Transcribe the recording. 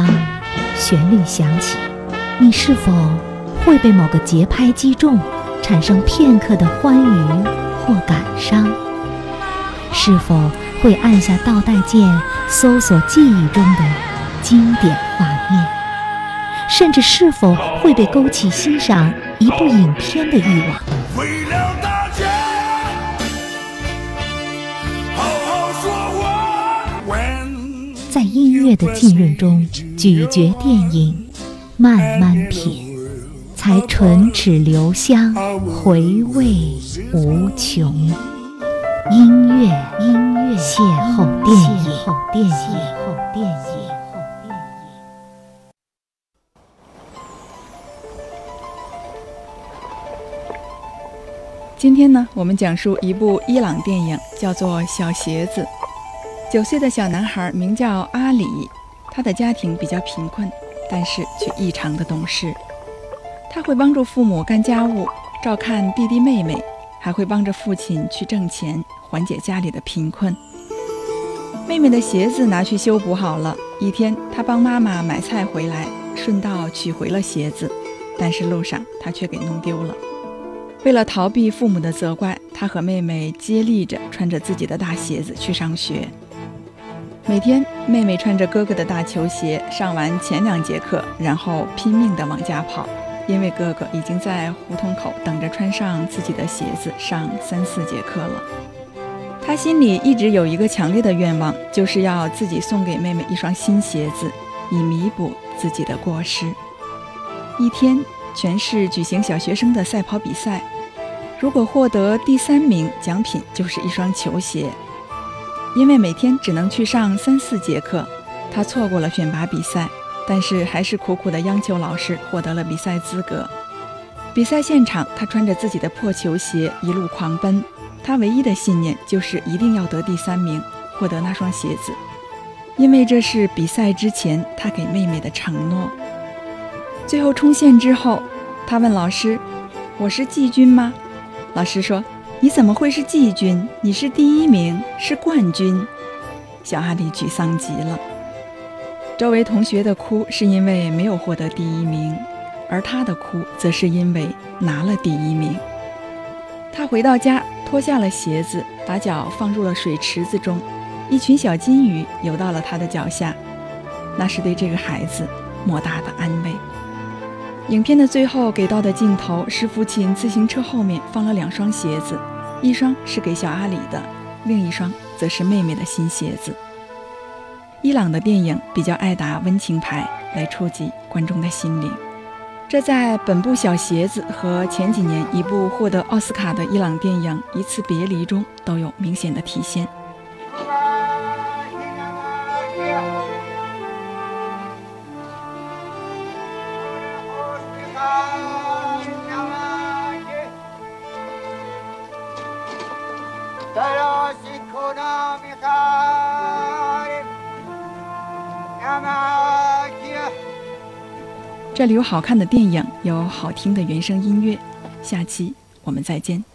当旋律响起，你是否会被某个节拍击中，产生片刻的欢愉或感伤？是否会按下倒带键，搜索记忆中的经典画面？甚至是否会被勾起欣赏一部影片的欲望？为了大家，好好说话。在音乐的浸润中咀嚼电影，慢慢品，才唇齿留香，回味无穷。音乐，音乐，邂逅电影，邂逅电影，邂逅电影。今天呢，我们讲述一部伊朗电影，叫做《小鞋子》。九岁的小男孩名叫阿里，他的家庭比较贫困，但是却异常的懂事。他会帮助父母干家务，照看弟弟妹妹，还会帮着父亲去挣钱。缓解家里的贫困。妹妹的鞋子拿去修补好了。一天，他帮妈妈买菜回来，顺道取回了鞋子，但是路上他却给弄丢了。为了逃避父母的责怪，他和妹妹接力着穿着自己的大鞋子去上学。每天，妹妹穿着哥哥的大球鞋上完前两节课，然后拼命地往家跑，因为哥哥已经在胡同口等着穿上自己的鞋子上三四节课了。他心里一直有一个强烈的愿望，就是要自己送给妹妹一双新鞋子，以弥补自己的过失。一天，全市举行小学生的赛跑比赛，如果获得第三名，奖品就是一双球鞋。因为每天只能去上三四节课，他错过了选拔比赛，但是还是苦苦地央求老师获得了比赛资格。比赛现场，他穿着自己的破球鞋一路狂奔。他唯一的信念就是一定要得第三名，获得那双鞋子，因为这是比赛之前他给妹妹的承诺。最后冲线之后，他问老师：“我是季军吗？”老师说：“你怎么会是季军？你是第一名，是冠军。”小阿里沮丧极了。周围同学的哭是因为没有获得第一名，而他的哭则是因为拿了第一名。他回到家。脱下了鞋子，把脚放入了水池子中，一群小金鱼游到了他的脚下，那是对这个孩子莫大的安慰。影片的最后给到的镜头是父亲自行车后面放了两双鞋子，一双是给小阿里的，另一双则是妹妹的新鞋子。伊朗的电影比较爱打温情牌来触及观众的心灵。这在本部《小鞋子》和前几年一部获得奥斯卡的伊朗电影《一次别离》中都有明显的体现。这里有好看的电影，有好听的原声音乐。下期我们再见。